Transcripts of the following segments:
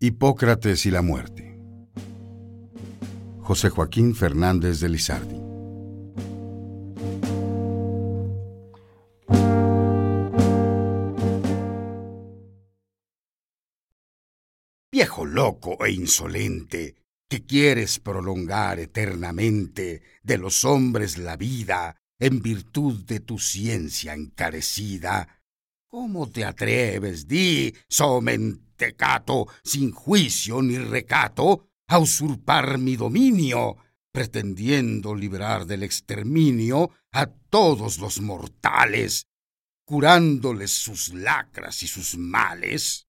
Hipócrates y la muerte. José Joaquín Fernández de Lizardi. Viejo loco e insolente, que quieres prolongar eternamente de los hombres la vida en virtud de tu ciencia encarecida, ¿cómo te atreves, di, somente tecato, sin juicio ni recato, a usurpar mi dominio, pretendiendo librar del exterminio a todos los mortales, curándoles sus lacras y sus males?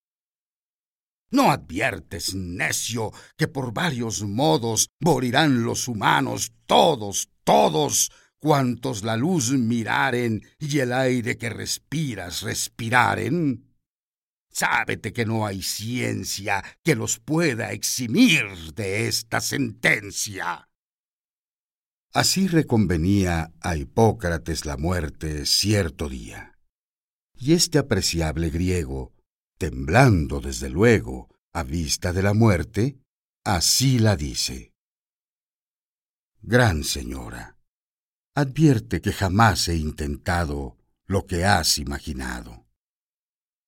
¿No adviertes, necio, que por varios modos morirán los humanos, todos, todos, cuantos la luz miraren y el aire que respiras respiraren? Sábete que no hay ciencia que los pueda eximir de esta sentencia. Así reconvenía a Hipócrates la muerte cierto día. Y este apreciable griego, temblando desde luego a vista de la muerte, así la dice. Gran señora, advierte que jamás he intentado lo que has imaginado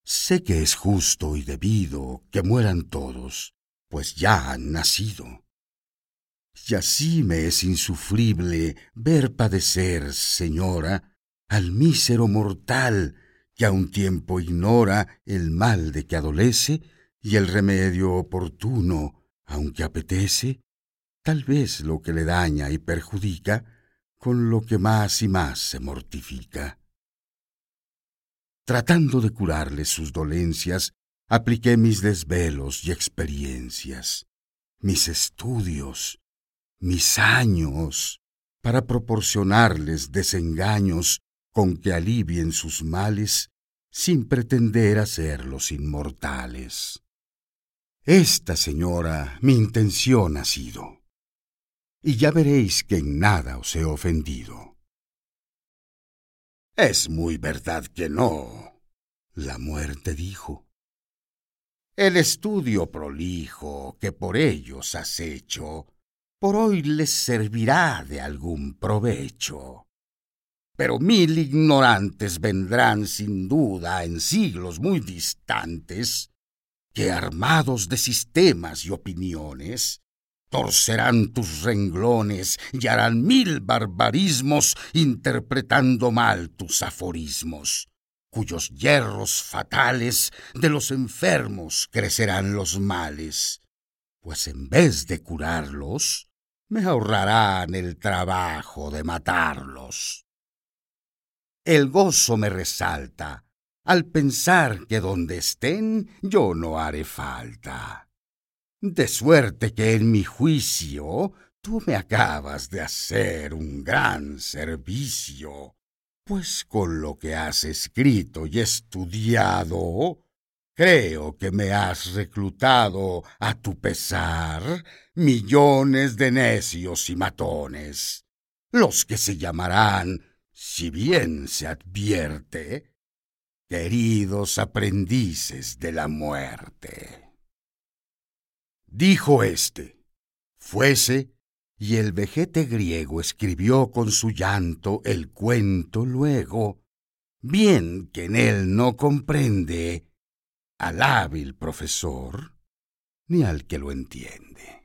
Sé que es justo y debido que mueran todos, pues ya han nacido. Y así me es insufrible ver padecer, señora, al mísero mortal que a un tiempo ignora el mal de que adolece y el remedio oportuno, aunque apetece, tal vez lo que le daña y perjudica, con lo que más y más se mortifica. Tratando de curarle sus dolencias, apliqué mis desvelos y experiencias, mis estudios, mis años, para proporcionarles desengaños con que alivien sus males sin pretender hacerlos inmortales. Esta, señora, mi intención ha sido, y ya veréis que en nada os he ofendido. Es muy verdad que no, la muerte dijo. El estudio prolijo que por ellos has hecho, por hoy les servirá de algún provecho. Pero mil ignorantes vendrán sin duda en siglos muy distantes, que armados de sistemas y opiniones, torcerán tus renglones y harán mil barbarismos interpretando mal tus aforismos, cuyos hierros fatales de los enfermos crecerán los males, pues en vez de curarlos, me ahorrarán el trabajo de matarlos. El gozo me resalta. Al pensar que donde estén yo no haré falta de suerte que en mi juicio tú me acabas de hacer un gran servicio, pues con lo que has escrito y estudiado, creo que me has reclutado a tu pesar millones de necios y matones, los que se llamarán, si bien se advierte, queridos aprendices de la muerte. Dijo éste, fuese, y el vejete griego escribió con su llanto el cuento luego, bien que en él no comprende al hábil profesor ni al que lo entiende.